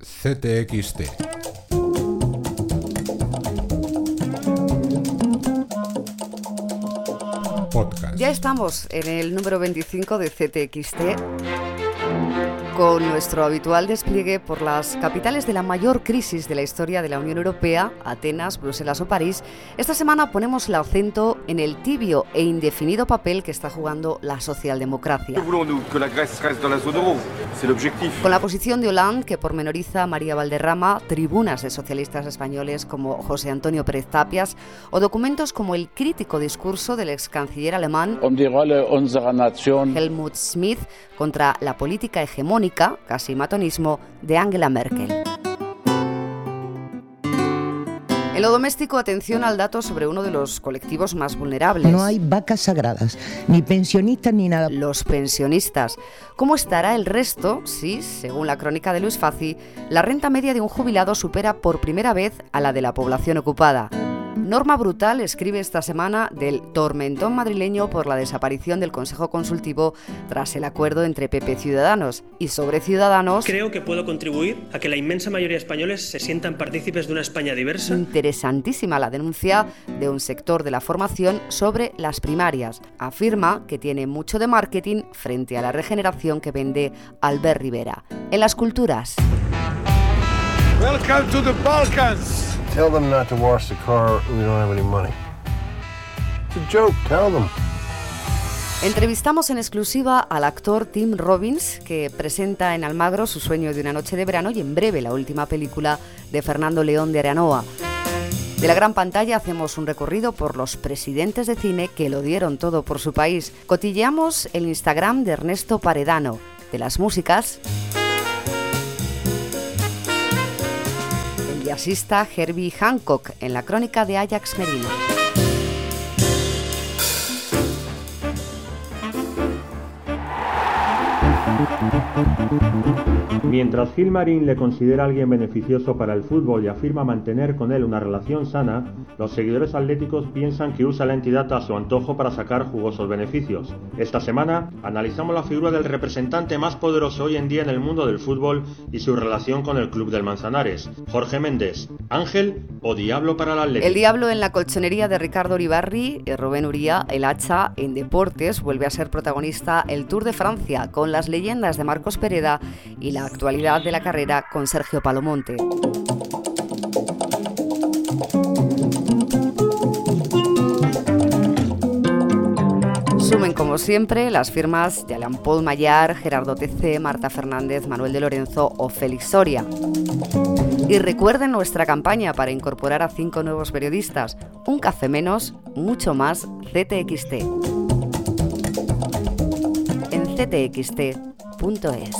CTXT. Podcast. Ya estamos en el número 25 de CTXT con nuestro habitual despliegue por las capitales de la mayor crisis de la historia de la Unión Europea, Atenas, Bruselas o París, esta semana ponemos el acento en el tibio e indefinido papel que está jugando la socialdemocracia. Con la posición de Hollande, que pormenoriza María Valderrama, tribunas de socialistas españoles como José Antonio Pérez Tapias, o documentos como el crítico discurso del ex canciller alemán Helmut Schmidt contra la política hegemónica casi matonismo, de Angela Merkel. En lo doméstico, atención al dato sobre uno de los colectivos más vulnerables. No hay vacas sagradas, ni pensionistas ni nada. Los pensionistas. ¿Cómo estará el resto si, según la crónica de Luis Faci, la renta media de un jubilado supera por primera vez a la de la población ocupada? Norma Brutal escribe esta semana del tormentón madrileño por la desaparición del Consejo Consultivo tras el acuerdo entre PP Ciudadanos. Y sobre Ciudadanos... Creo que puedo contribuir a que la inmensa mayoría de españoles se sientan partícipes de una España diversa. Interesantísima la denuncia de un sector de la formación sobre las primarias. Afirma que tiene mucho de marketing frente a la regeneración que vende Albert Rivera. En las culturas... Welcome to the Balkans. Tell them not to wash the car. We don't have any money. It's a joke. Tell them. Entrevistamos en exclusiva al actor Tim Robbins, que presenta en Almagro su sueño de una noche de verano y en breve la última película de Fernando León de Aranoa. De la gran pantalla hacemos un recorrido por los presidentes de cine que lo dieron todo por su país. Cotilleamos el Instagram de Ernesto Paredano. De las músicas. Asista Herbie Hancock en la crónica de Ajax Merino. Mientras Gilmarín le considera alguien beneficioso para el fútbol y afirma mantener con él una relación sana, los seguidores atléticos piensan que usa la entidad a su antojo para sacar jugosos beneficios. Esta semana analizamos la figura del representante más poderoso hoy en día en el mundo del fútbol y su relación con el club del Manzanares. Jorge Méndez, ¿ángel o diablo para la Atlético? El diablo en la colchonería de Ricardo Uribarri, y Rubén Uría, el hacha en deportes, vuelve a ser protagonista el Tour de Francia con las leyendas de Marcos Pereda y la actualidad de la carrera con Sergio Palomonte. Sumen como siempre las firmas de Alan Paul Mayar, Gerardo TC, Marta Fernández, Manuel de Lorenzo o Félix Soria. Y recuerden nuestra campaña para incorporar a cinco nuevos periodistas, un café menos, mucho más CTXT. En ctxt.es.